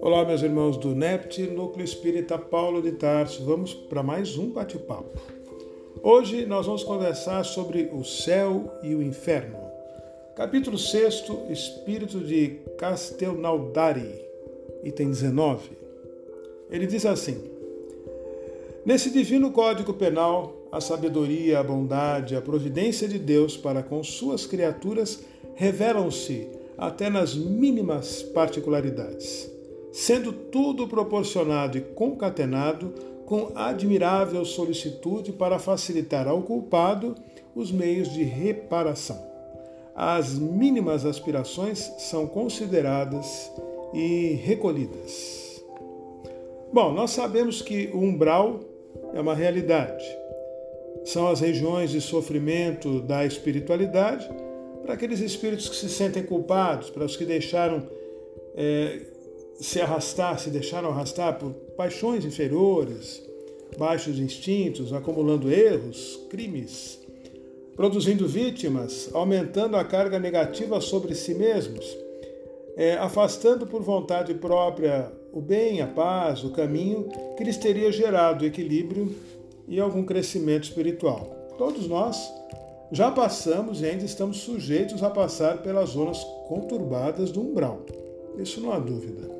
Olá, meus irmãos do NEPT, Núcleo Espírita Paulo de Tarso. Vamos para mais um bate-papo. Hoje nós vamos conversar sobre o céu e o inferno. Capítulo 6, Espírito de Castelnaudari, item 19. Ele diz assim: Nesse divino código penal, a sabedoria, a bondade, a providência de Deus para com suas criaturas revelam-se até nas mínimas particularidades sendo tudo proporcionado e concatenado com admirável solicitude para facilitar ao culpado os meios de reparação. As mínimas aspirações são consideradas e recolhidas. Bom, nós sabemos que o umbral é uma realidade. São as regiões de sofrimento da espiritualidade para aqueles espíritos que se sentem culpados, para os que deixaram é, se arrastar, se deixaram arrastar por paixões inferiores, baixos instintos, acumulando erros, crimes, produzindo vítimas, aumentando a carga negativa sobre si mesmos, é, afastando por vontade própria o bem, a paz, o caminho que lhes teria gerado equilíbrio e algum crescimento espiritual. Todos nós já passamos e ainda estamos sujeitos a passar pelas zonas conturbadas do umbral. Isso não há dúvida.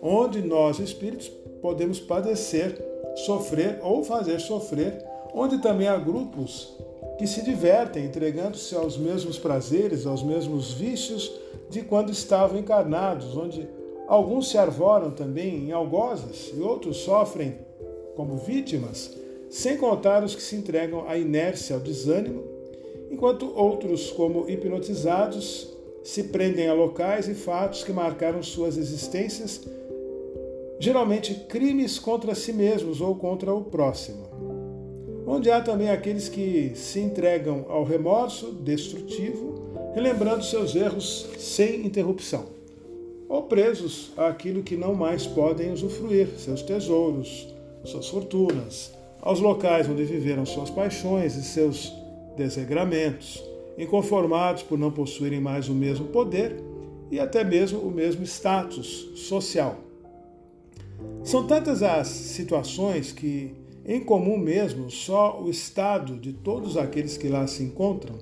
Onde nós, espíritos, podemos padecer, sofrer ou fazer sofrer, onde também há grupos que se divertem entregando-se aos mesmos prazeres, aos mesmos vícios de quando estavam encarnados, onde alguns se arvoram também em algozes e outros sofrem como vítimas, sem contar os que se entregam à inércia, ao desânimo, enquanto outros, como hipnotizados, se prendem a locais e fatos que marcaram suas existências, geralmente crimes contra si mesmos ou contra o próximo. Onde há também aqueles que se entregam ao remorso destrutivo, relembrando seus erros sem interrupção, ou presos àquilo que não mais podem usufruir, seus tesouros, suas fortunas, aos locais onde viveram suas paixões e seus desregramentos inconformados por não possuírem mais o mesmo poder e até mesmo o mesmo status social. São tantas as situações que, em comum mesmo, só o estado de todos aqueles que lá se encontram,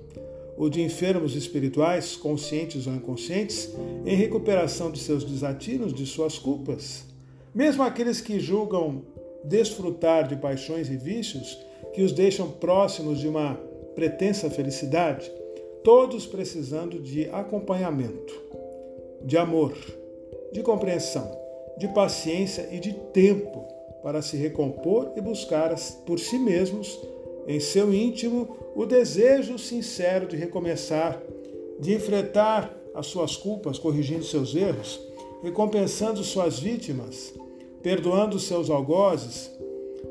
ou de enfermos espirituais, conscientes ou inconscientes, em recuperação de seus desatinos, de suas culpas, mesmo aqueles que julgam desfrutar de paixões e vícios que os deixam próximos de uma pretensa felicidade, todos precisando de acompanhamento, de amor, de compreensão, de paciência e de tempo para se recompor e buscar por si mesmos, em seu íntimo, o desejo sincero de recomeçar, de enfrentar as suas culpas, corrigindo seus erros, recompensando suas vítimas, perdoando seus algozes.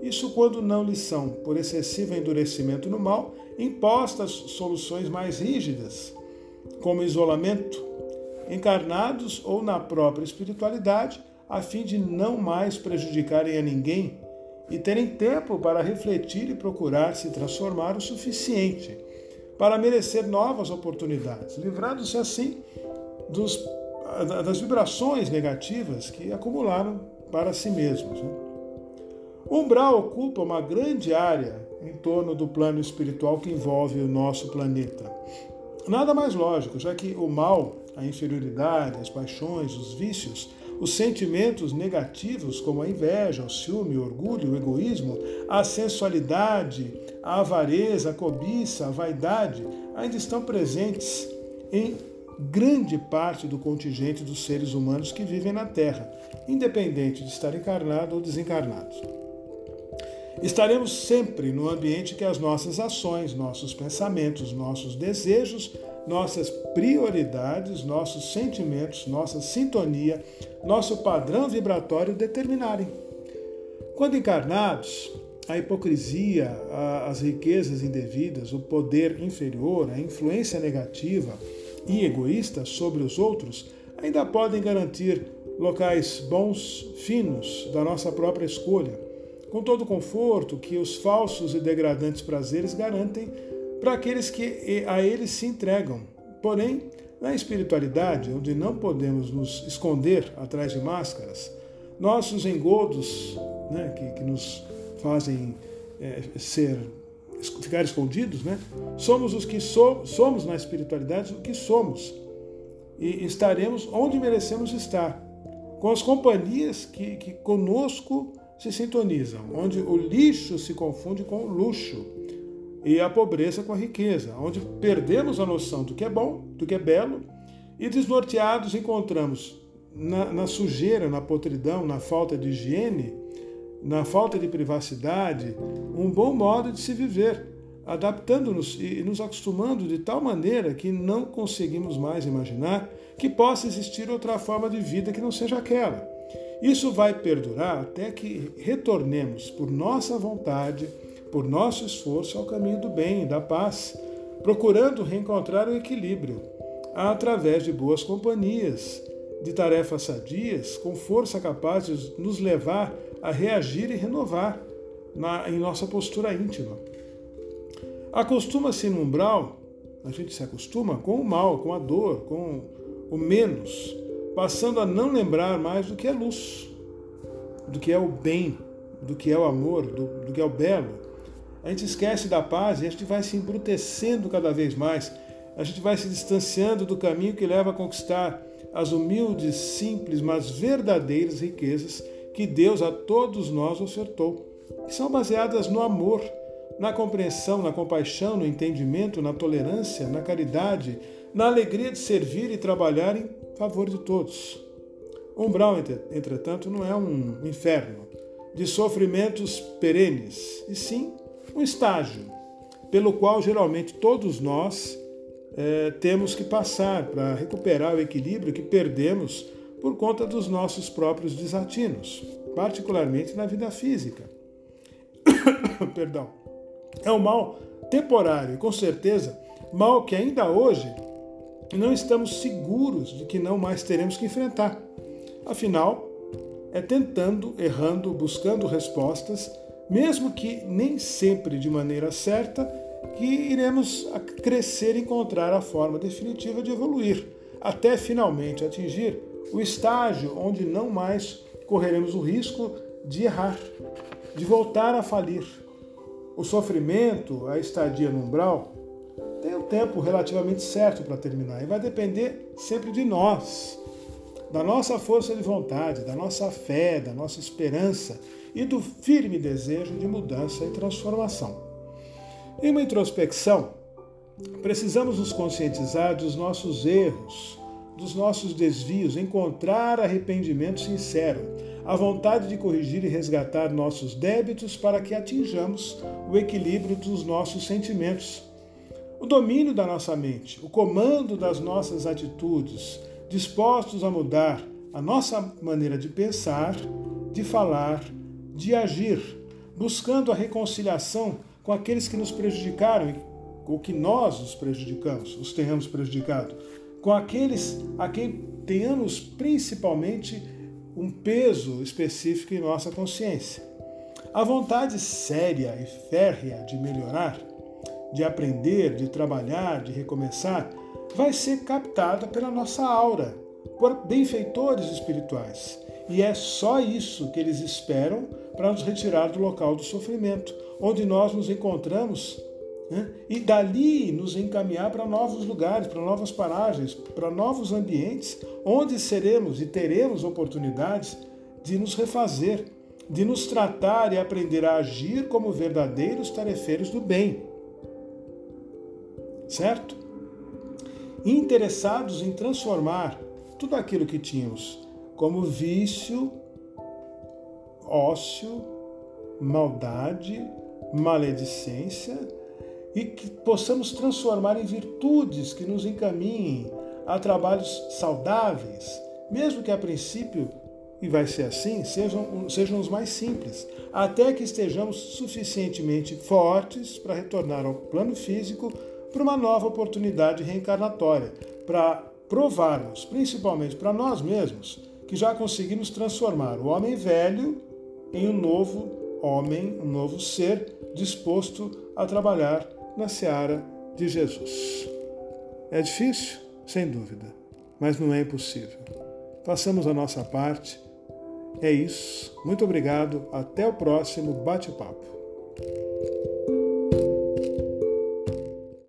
Isso quando não lhes são, por excessivo endurecimento no mal, impostas soluções mais rígidas, como isolamento, encarnados ou na própria espiritualidade, a fim de não mais prejudicarem a ninguém e terem tempo para refletir e procurar se transformar o suficiente para merecer novas oportunidades, livrando-se assim dos, das vibrações negativas que acumularam para si mesmos. Né? Umbral ocupa uma grande área em torno do plano espiritual que envolve o nosso planeta. Nada mais lógico, já que o mal, a inferioridade, as paixões, os vícios, os sentimentos negativos como a inveja, o ciúme, o orgulho, o egoísmo, a sensualidade, a avareza, a cobiça, a vaidade, ainda estão presentes em grande parte do contingente dos seres humanos que vivem na Terra, independente de estar encarnado ou desencarnado. Estaremos sempre no ambiente que as nossas ações, nossos pensamentos, nossos desejos, nossas prioridades, nossos sentimentos, nossa sintonia, nosso padrão vibratório determinarem. Quando encarnados, a hipocrisia, as riquezas indevidas, o poder inferior, a influência negativa e egoísta sobre os outros ainda podem garantir locais bons, finos, da nossa própria escolha com todo o conforto que os falsos e degradantes prazeres garantem para aqueles que a eles se entregam. Porém, Na espiritualidade, onde não podemos nos esconder atrás de máscaras, nossos engodos, né, que, que nos fazem é, ser ficar escondidos, né? Somos os que so, somos na espiritualidade o que somos e estaremos onde merecemos estar, com as companhias que, que conosco se sintonizam, onde o lixo se confunde com o luxo e a pobreza com a riqueza, onde perdemos a noção do que é bom, do que é belo e desnorteados encontramos na, na sujeira, na potridão, na falta de higiene, na falta de privacidade, um bom modo de se viver, adaptando-nos e nos acostumando de tal maneira que não conseguimos mais imaginar que possa existir outra forma de vida que não seja aquela. Isso vai perdurar até que retornemos por nossa vontade, por nosso esforço ao caminho do bem e da paz, procurando reencontrar o equilíbrio através de boas companhias, de tarefas sadias, com força capaz de nos levar a reagir e renovar na, em nossa postura íntima. Acostuma-se no umbral, a gente se acostuma com o mal, com a dor, com o menos, passando a não lembrar mais do que é luz, do que é o bem, do que é o amor, do, do que é o belo. A gente esquece da paz e a gente vai se embrutecendo cada vez mais. A gente vai se distanciando do caminho que leva a conquistar as humildes, simples, mas verdadeiras riquezas que Deus a todos nós ofertou, que são baseadas no amor, na compreensão, na compaixão, no entendimento, na tolerância, na caridade, na alegria de servir e trabalhar em favor de todos. Umbral, entretanto, não é um inferno de sofrimentos perenes, e sim um estágio pelo qual geralmente todos nós é, temos que passar para recuperar o equilíbrio que perdemos por conta dos nossos próprios desatinos, particularmente na vida física. Perdão. É um mal temporário e, com certeza, mal que ainda hoje não estamos seguros de que não mais teremos que enfrentar. Afinal, é tentando, errando, buscando respostas, mesmo que nem sempre de maneira certa, que iremos crescer e encontrar a forma definitiva de evoluir, até finalmente atingir o estágio onde não mais correremos o risco de errar, de voltar a falir. O sofrimento, a estadia no umbral, um tempo relativamente certo para terminar e vai depender sempre de nós, da nossa força de vontade, da nossa fé, da nossa esperança e do firme desejo de mudança e transformação. Em uma introspecção, precisamos nos conscientizar dos nossos erros, dos nossos desvios, encontrar arrependimento sincero, a vontade de corrigir e resgatar nossos débitos para que atinjamos o equilíbrio dos nossos sentimentos, o domínio da nossa mente, o comando das nossas atitudes, dispostos a mudar a nossa maneira de pensar, de falar, de agir, buscando a reconciliação com aqueles que nos prejudicaram ou que nós os prejudicamos, os tenhamos prejudicado, com aqueles a quem tenhamos principalmente um peso específico em nossa consciência. A vontade séria e férrea de melhorar, de aprender, de trabalhar, de recomeçar, vai ser captada pela nossa aura, por benfeitores espirituais. E é só isso que eles esperam para nos retirar do local do sofrimento, onde nós nos encontramos né? e dali nos encaminhar para novos lugares, para novas paragens, para novos ambientes, onde seremos e teremos oportunidades de nos refazer, de nos tratar e aprender a agir como verdadeiros tarefeiros do bem. Certo? Interessados em transformar tudo aquilo que tínhamos como vício, ócio, maldade, maledicência e que possamos transformar em virtudes que nos encaminhem a trabalhos saudáveis, mesmo que a princípio, e vai ser assim, sejam, sejam os mais simples, até que estejamos suficientemente fortes para retornar ao plano físico para uma nova oportunidade reencarnatória, para provarmos, principalmente para nós mesmos, que já conseguimos transformar o homem velho em um novo homem, um novo ser disposto a trabalhar na seara de Jesus. É difícil? Sem dúvida, mas não é impossível. Façamos a nossa parte. É isso. Muito obrigado. Até o próximo bate-papo.